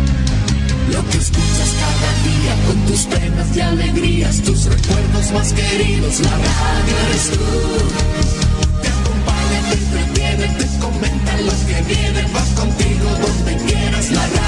Lo que escuchas cada día con tus penas y alegrías, tus recuerdos más queridos, la radio eres tú. Te acompaña, te entretiene, te comenta lo que viene, va contigo donde quieras, la radio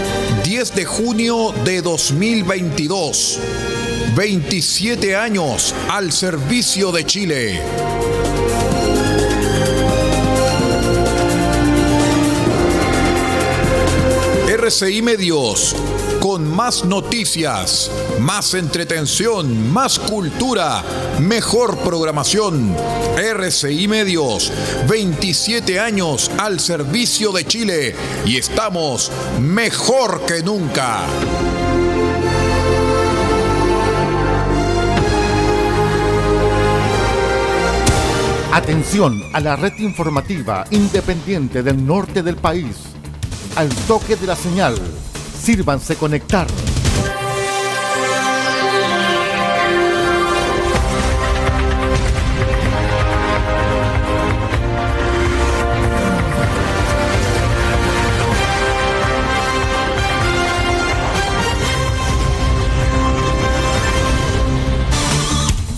10 de junio de 2022. 27 años al servicio de Chile. RCI Medios, con más noticias, más entretención, más cultura, mejor programación. RCI Medios, 27 años al servicio de Chile y estamos mejor que nunca. Atención a la red informativa independiente del norte del país. Al toque de la señal, sírvanse conectar.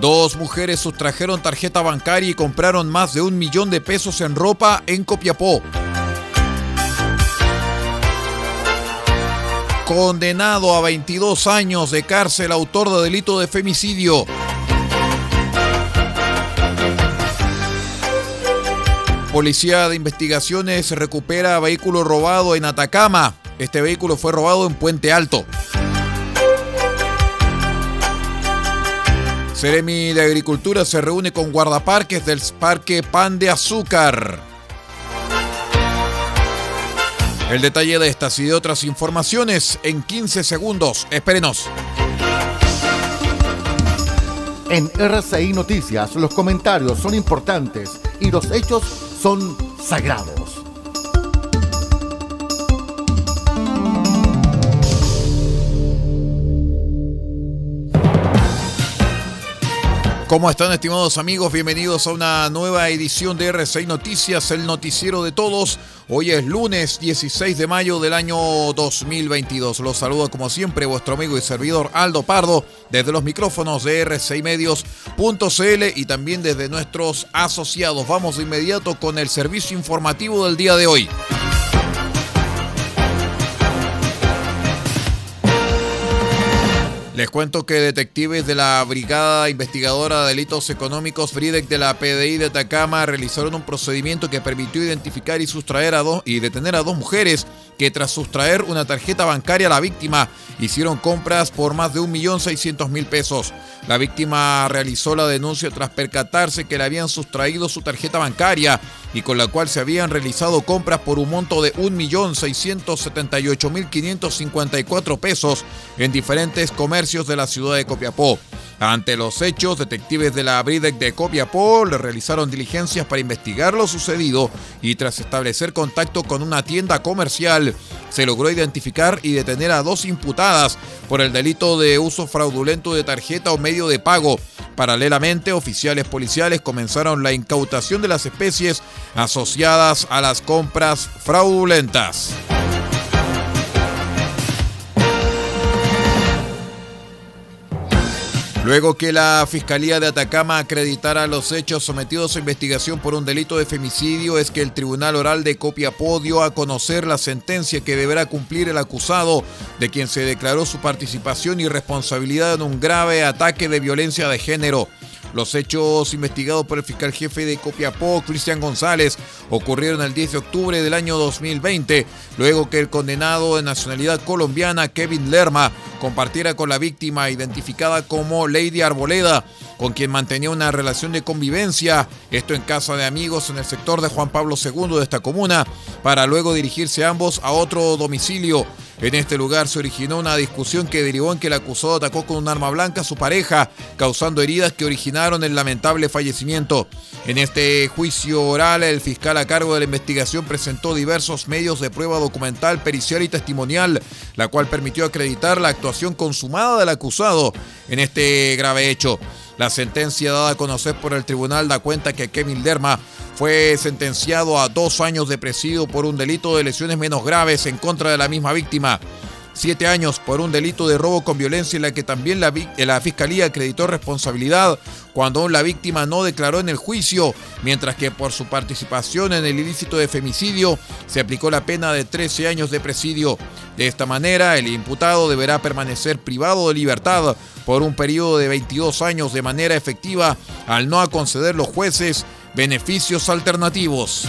Dos mujeres sustrajeron tarjeta bancaria y compraron más de un millón de pesos en ropa en Copiapó. Condenado a 22 años de cárcel autor de delito de femicidio. Policía de Investigaciones recupera vehículo robado en Atacama. Este vehículo fue robado en Puente Alto. Ceremi de Agricultura se reúne con guardaparques del Parque Pan de Azúcar. El detalle de estas y de otras informaciones en 15 segundos. Espérenos. En RCI Noticias los comentarios son importantes y los hechos son sagrados. ¿Cómo están estimados amigos? Bienvenidos a una nueva edición de R6 Noticias, el noticiero de todos. Hoy es lunes 16 de mayo del año 2022. Los saludo como siempre vuestro amigo y servidor Aldo Pardo desde los micrófonos de R6 Medios.cl y también desde nuestros asociados. Vamos de inmediato con el servicio informativo del día de hoy. Les cuento que detectives de la Brigada Investigadora de Delitos Económicos FRIDEC de la PDI de Atacama realizaron un procedimiento que permitió identificar y sustraer a dos y detener a dos mujeres que tras sustraer una tarjeta bancaria a la víctima hicieron compras por más de 1.600.000 pesos. La víctima realizó la denuncia tras percatarse que le habían sustraído su tarjeta bancaria y con la cual se habían realizado compras por un monto de 1.678.554 pesos en diferentes comercios de la ciudad de Copiapó. Ante los hechos, detectives de la BRIDEC de Copiapó le realizaron diligencias para investigar lo sucedido y tras establecer contacto con una tienda comercial, se logró identificar y detener a dos imputadas por el delito de uso fraudulento de tarjeta o medio de pago. Paralelamente, oficiales policiales comenzaron la incautación de las especies asociadas a las compras fraudulentas. Luego que la Fiscalía de Atacama acreditara los hechos sometidos a investigación por un delito de femicidio, es que el Tribunal Oral de Copiapó dio a conocer la sentencia que deberá cumplir el acusado, de quien se declaró su participación y responsabilidad en un grave ataque de violencia de género. Los hechos investigados por el fiscal jefe de Copiapó, Cristian González, ocurrieron el 10 de octubre del año 2020, luego que el condenado de nacionalidad colombiana, Kevin Lerma, compartiera con la víctima identificada como Lady Arboleda, con quien mantenía una relación de convivencia, esto en casa de amigos en el sector de Juan Pablo II de esta comuna, para luego dirigirse ambos a otro domicilio. En este lugar se originó una discusión que derivó en que el acusado atacó con un arma blanca a su pareja, causando heridas que originaron el lamentable fallecimiento. En este juicio oral, el fiscal a cargo de la investigación presentó diversos medios de prueba documental, pericial y testimonial, la cual permitió acreditar la actuación consumada del acusado en este grave hecho. La sentencia dada a conocer por el tribunal da cuenta que Kevin Lerma fue sentenciado a dos años de presidio por un delito de lesiones menos graves en contra de la misma víctima. Siete años por un delito de robo con violencia en la que también la, la, Fiscalía acreditó responsabilidad cuando la víctima no declaró en el juicio, mientras que por su participación en el ilícito de femicidio se aplicó la pena de 13 años de presidio. De esta manera, el imputado deberá permanecer privado de libertad por un periodo de 22 años de manera efectiva al no conceder los jueces beneficios alternativos.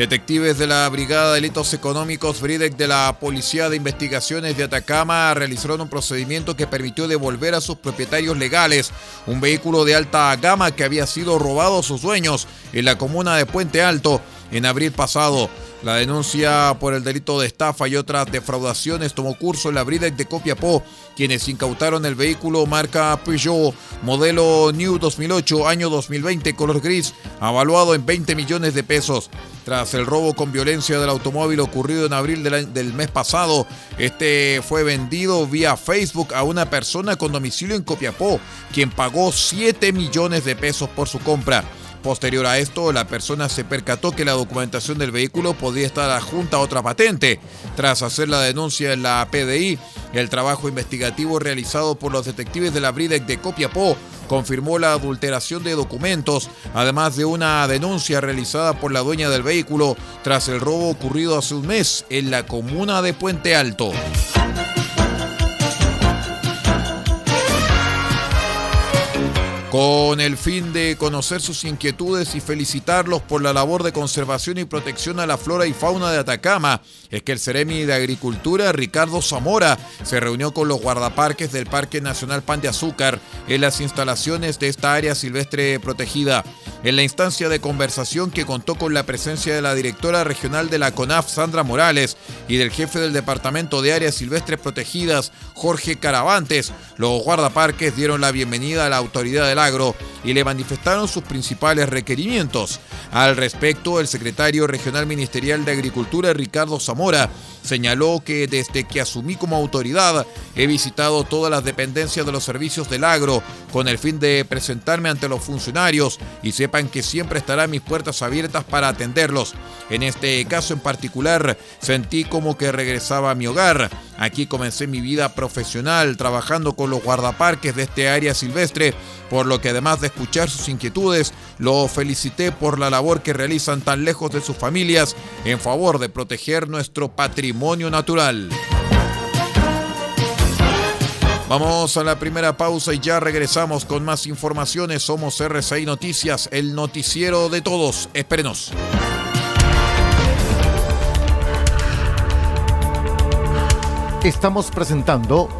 Detectives de la Brigada de Delitos Económicos BRIDEC de la Policía de Investigaciones de Atacama realizaron un procedimiento que permitió devolver a sus propietarios legales un vehículo de alta gama que había sido robado a sus dueños en la comuna de Puente Alto en abril pasado. La denuncia por el delito de estafa y otras defraudaciones tomó curso en la Bridec de Copiapó, quienes incautaron el vehículo marca Peugeot modelo New 2008 año 2020 color gris, avaluado en 20 millones de pesos. Tras el robo con violencia del automóvil ocurrido en abril del, mes pasado, este fue vendido vía Facebook a una persona con domicilio en Copiapó, quien pagó 7 millones de pesos por su compra. Posterior a esto, la persona se percató que la documentación del vehículo podía estar adjunta a otra patente. Tras hacer la denuncia en la PDI, el trabajo investigativo realizado por los detectives de la Bridec de Copiapó confirmó la adulteración de documentos, además de una denuncia realizada por la dueña del vehículo tras el robo ocurrido hace un mes en la comuna de Puente Alto. Con el fin de conocer sus inquietudes y felicitarlos por la labor de conservación y protección a la flora y fauna de Atacama, es que el Ceremi de Agricultura, Ricardo Zamora, se reunió con los guardaparques del Parque Nacional Pan de Azúcar en las instalaciones de esta área silvestre protegida. En la instancia de conversación que contó con la presencia de la directora regional de la CONAF, Sandra Morales, y del jefe del Departamento de Áreas Silvestres Protegidas, Jorge Caravantes, los guardaparques dieron la bienvenida a la autoridad del agro y le manifestaron sus principales requerimientos. Al respecto, el secretario regional ministerial de Agricultura, Ricardo Zamora, señaló que desde que asumí como autoridad he visitado todas las dependencias de los servicios del agro con el fin de presentarme ante los funcionarios y sepan que siempre estarán mis puertas abiertas para atenderlos. En este caso en particular sentí como que regresaba a mi hogar. Aquí comencé mi vida profesional trabajando con los guardaparques de este área silvestre por lo que además de escuchar sus inquietudes, lo felicité por la labor que realizan tan lejos de sus familias en favor de proteger nuestro patrimonio natural. Vamos a la primera pausa y ya regresamos con más informaciones. Somos RCI Noticias, el noticiero de todos. Espérenos. Estamos presentando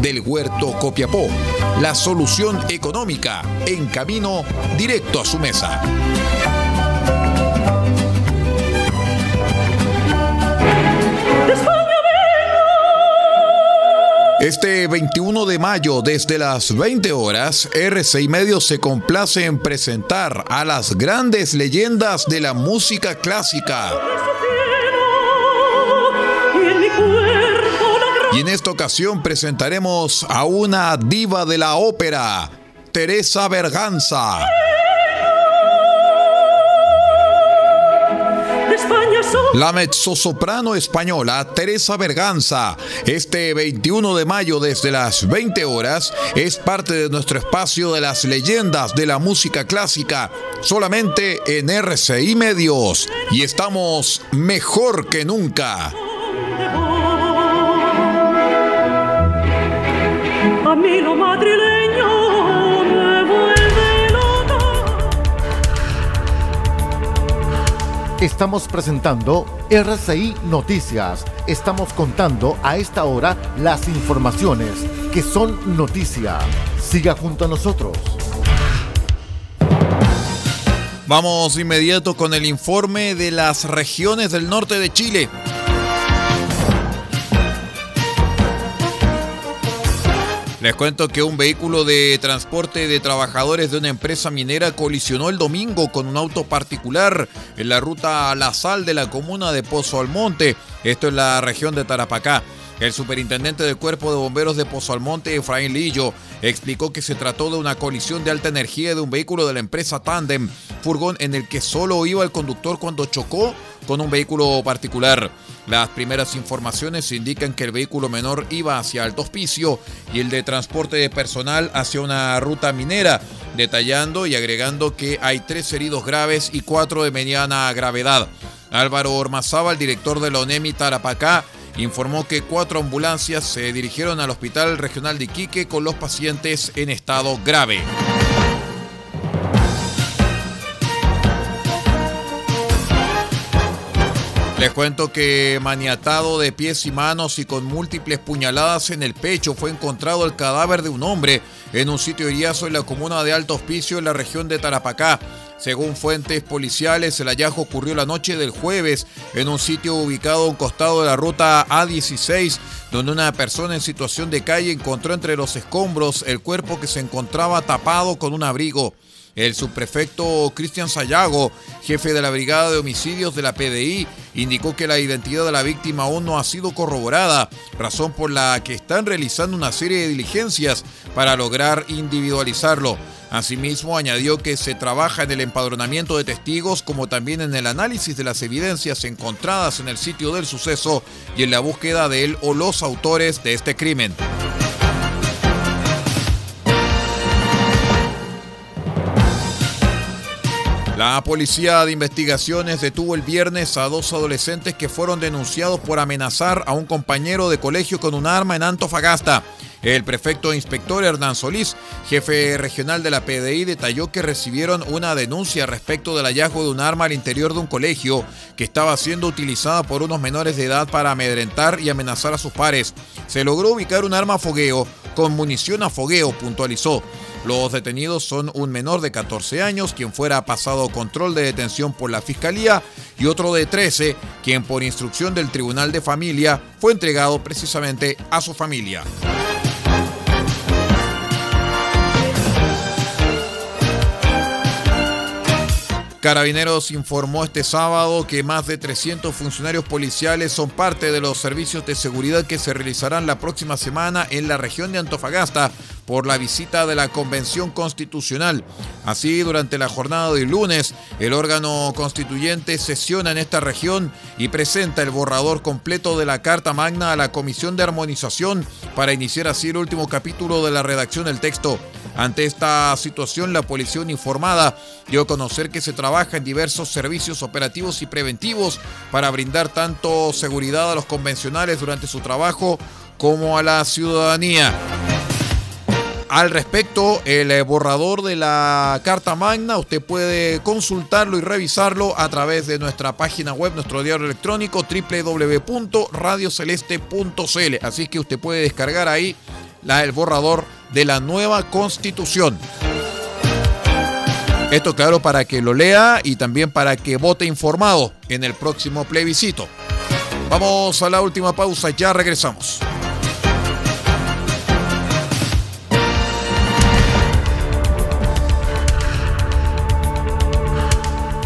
del Huerto Copiapó, la solución económica en camino directo a su mesa. Este 21 de mayo, desde las 20 horas, RCI Medios se complace en presentar a las grandes leyendas de la música clásica. Y en esta ocasión presentaremos a una diva de la ópera, Teresa Berganza. La mezzosoprano española Teresa Berganza, este 21 de mayo desde las 20 horas, es parte de nuestro espacio de las leyendas de la música clásica, solamente en RCI Medios. Y estamos mejor que nunca. Mí lo madrileño me vuelve loca. Estamos presentando RCI Noticias. Estamos contando a esta hora las informaciones que son noticia. Siga junto a nosotros. Vamos inmediato con el informe de las regiones del norte de Chile. Les cuento que un vehículo de transporte de trabajadores de una empresa minera colisionó el domingo con un auto particular en la ruta La Sal de la comuna de Pozo Almonte, esto en la región de Tarapacá. El superintendente del Cuerpo de Bomberos de Pozo Almonte, Efraín Lillo, explicó que se trató de una colisión de alta energía de un vehículo de la empresa Tandem, furgón en el que solo iba el conductor cuando chocó con un vehículo particular. Las primeras informaciones indican que el vehículo menor iba hacia Alto Hospicio y el de transporte de personal hacia una ruta minera, detallando y agregando que hay tres heridos graves y cuatro de mediana gravedad. Álvaro Ormazábal, director de la ONEMI Tarapacá, informó que cuatro ambulancias se dirigieron al Hospital Regional de Iquique con los pacientes en estado grave. Les cuento que maniatado de pies y manos y con múltiples puñaladas en el pecho fue encontrado el cadáver de un hombre en un sitio heriazo en la comuna de Alto Hospicio en la región de Tarapacá. Según fuentes policiales, el hallazgo ocurrió la noche del jueves en un sitio ubicado a un costado de la ruta A16, donde una persona en situación de calle encontró entre los escombros el cuerpo que se encontraba tapado con un abrigo. El subprefecto Cristian Sayago, jefe de la Brigada de Homicidios de la PDI, indicó que la identidad de la víctima aún no ha sido corroborada, razón por la que están realizando una serie de diligencias para lograr individualizarlo. Asimismo, añadió que se trabaja en el empadronamiento de testigos como también en el análisis de las evidencias encontradas en el sitio del suceso y en la búsqueda de él o los autores de este crimen. La policía de investigaciones detuvo el viernes a dos adolescentes que fueron denunciados por amenazar a un compañero de colegio con un arma en Antofagasta. El prefecto inspector Hernán Solís, jefe regional de la PDI, detalló que recibieron una denuncia respecto del hallazgo de un arma al interior de un colegio que estaba siendo utilizada por unos menores de edad para amedrentar y amenazar a sus pares. Se logró ubicar un arma a fogueo con munición a fogueo, puntualizó. Los detenidos son un menor de 14 años, quien fuera pasado control de detención por la Fiscalía, y otro de 13, quien por instrucción del Tribunal de Familia fue entregado precisamente a su familia. Carabineros informó este sábado que más de 300 funcionarios policiales son parte de los servicios de seguridad que se realizarán la próxima semana en la región de Antofagasta por la visita de la Convención Constitucional. Así, durante la jornada de lunes, el órgano constituyente sesiona en esta región y presenta el borrador completo de la Carta Magna a la Comisión de Armonización para iniciar así el último capítulo de la redacción del texto. Ante esta situación, la policía uniformada dio a conocer que se trabaja en diversos servicios operativos y preventivos para brindar tanto seguridad a los convencionales durante su trabajo como a la ciudadanía. Al respecto, el eh, borrador de la Carta Magna, usted puede consultarlo y revisarlo a través de nuestra página web, nuestro diario electrónico www.radioceleste.cl. Así que usted puede descargar ahí el borrador de la nueva constitución. Esto claro para que lo lea y también para que vote informado en el próximo plebiscito. Vamos a la última pausa, ya regresamos.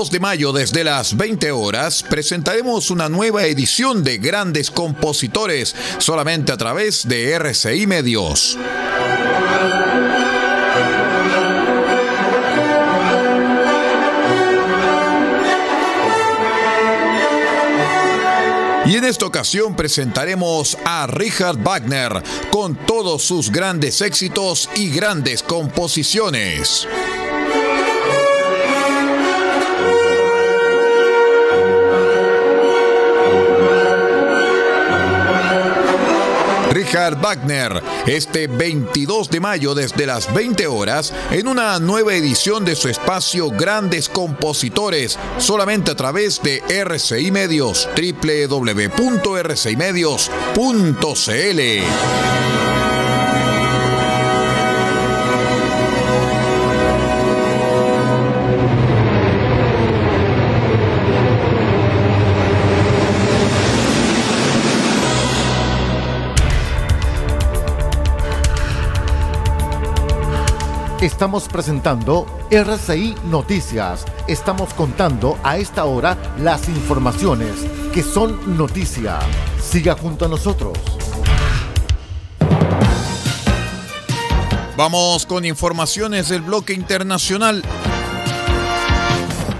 22 de mayo desde las 20 horas presentaremos una nueva edición de Grandes Compositores solamente a través de RCI Medios. Y en esta ocasión presentaremos a Richard Wagner con todos sus grandes éxitos y grandes composiciones. Wagner, este 22 de mayo desde las 20 horas, en una nueva edición de su espacio Grandes Compositores, solamente a través de RCI Medios, www.rcimedios.cl. Estamos presentando RCI Noticias. Estamos contando a esta hora las informaciones que son noticia. Siga junto a nosotros. Vamos con informaciones del bloque internacional.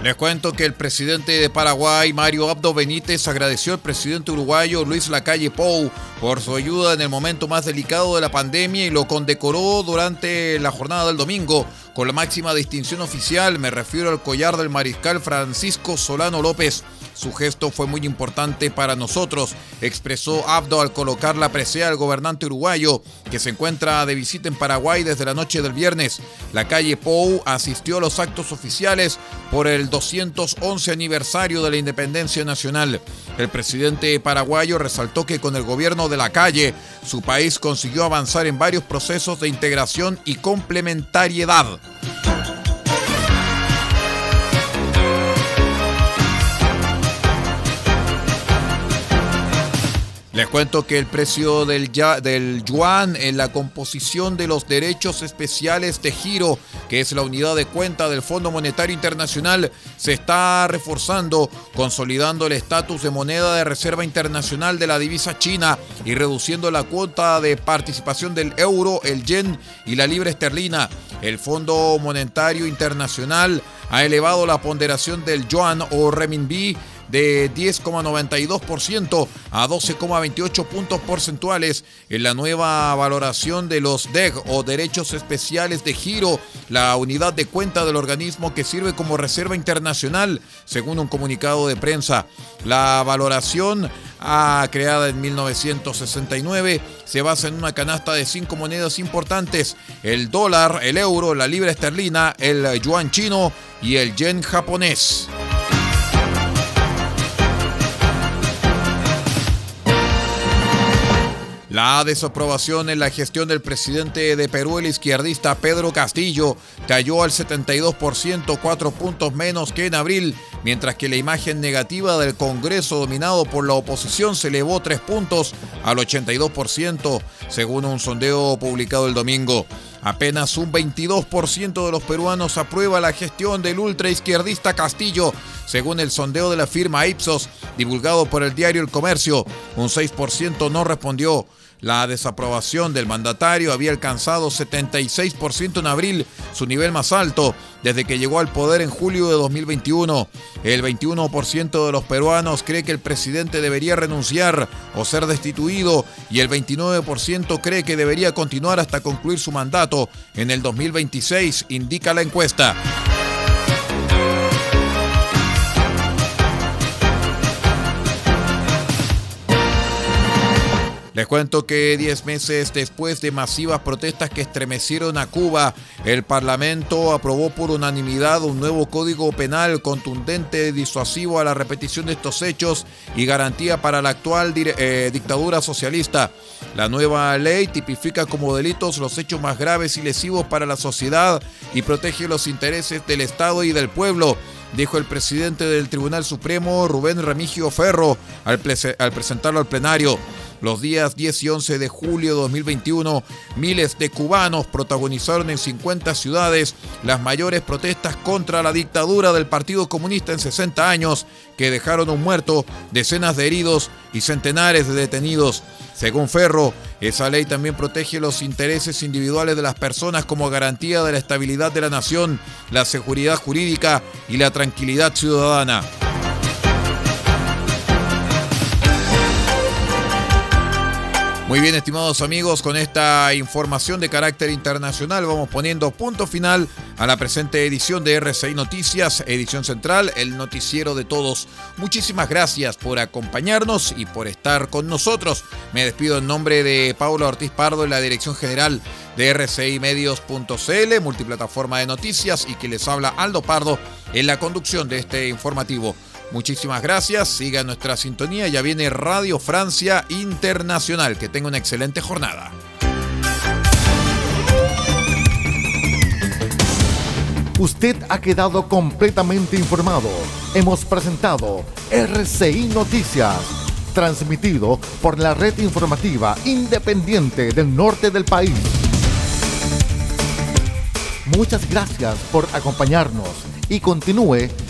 Les cuento que el presidente de Paraguay, Mario Abdo Benítez, agradeció al presidente uruguayo Luis Lacalle Pou por su ayuda en el momento más delicado de la pandemia y lo condecoró durante la jornada del domingo con la máxima distinción oficial. Me refiero al collar del mariscal Francisco Solano López. Su gesto fue muy importante para nosotros, expresó Abdo al colocar la presea al gobernante uruguayo, que se encuentra de visita en Paraguay desde la noche del viernes. La calle Pou asistió a los actos oficiales por el 211 aniversario de la independencia nacional. El presidente paraguayo resaltó que con el gobierno de la calle, su país consiguió avanzar en varios procesos de integración y complementariedad. Cuento que el precio del, yuan en la composición de los derechos especiales de giro, que es la unidad de cuenta del Fondo Monetario Internacional, se está reforzando, consolidando el estatus de moneda de reserva internacional de la divisa china y reduciendo la cuota de participación del euro, el yen y la libra esterlina. El Fondo Monetario Internacional ha elevado la ponderación del yuan o renminbi de 10,92% a 12,28 puntos porcentuales en la nueva valoración de los DEG o derechos especiales de giro, la unidad de cuenta del organismo que sirve como reserva internacional, según un comunicado de prensa. La valoración ah, creada en 1969 se basa en una canasta de cinco monedas importantes, el dólar, el euro, la libra esterlina, el yuan chino y el yen japonés. La desaprobación en la gestión del presidente de Perú, el izquierdista Pedro Castillo, cayó al 72%, cuatro puntos menos que en abril, mientras que la imagen negativa del Congreso dominado por la oposición se elevó tres puntos al 82%, según un sondeo publicado el domingo. Apenas un 22% de los peruanos aprueba la gestión del ultraizquierdista Castillo, según el sondeo de la firma Ipsos, divulgado por el diario El Comercio. Un 6% no respondió. La desaprobación del mandatario había alcanzado 76% en abril, su nivel más alto desde que llegó al poder en julio de 2021. El 21% de los peruanos cree que el presidente debería renunciar o ser destituido y el 29% cree que debería continuar hasta concluir su mandato en el 2026, indica la encuesta. Les cuento que 10 meses después de masivas protestas que estremecieron a Cuba, el Parlamento aprobó por unanimidad un nuevo código penal contundente, disuasivo a la repetición de estos hechos y garantía para la actual eh, dictadura socialista. La nueva ley tipifica como delitos los hechos más graves y lesivos para la sociedad y protege los intereses del Estado y del pueblo dijo el presidente del Tribunal Supremo, Rubén Remigio Ferro, al, al presentarlo al plenario. Los días 10 y 11 de julio de 2021, miles de cubanos protagonizaron en 50 ciudades las mayores protestas contra la dictadura del Partido Comunista en 60 años, que dejaron un muerto, decenas de heridos y centenares de detenidos. Según Ferro, esa ley también protege los intereses individuales de las personas como garantía de la estabilidad de la nación, la seguridad jurídica y la tranquilidad ciudadana. Muy bien, estimados amigos, con esta información de carácter internacional vamos poniendo punto final a la presente edición de RCI Noticias, edición central, el noticiero de todos. Muchísimas gracias por acompañarnos y por estar con nosotros. Me despido en nombre de Paulo Ortiz Pardo en la dirección general de RCI Medios.cl, multiplataforma de noticias, y que les habla Aldo Pardo en la conducción de este informativo. Muchísimas gracias, siga nuestra sintonía, ya viene Radio Francia Internacional, que tenga una excelente jornada. Usted ha quedado completamente informado. Hemos presentado RCI Noticias, transmitido por la red informativa independiente del norte del país. Muchas gracias por acompañarnos y continúe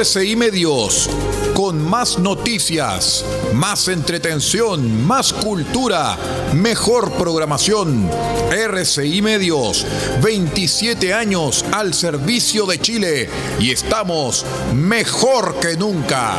RCI Medios, con más noticias, más entretención, más cultura, mejor programación. RCI Medios, 27 años al servicio de Chile y estamos mejor que nunca.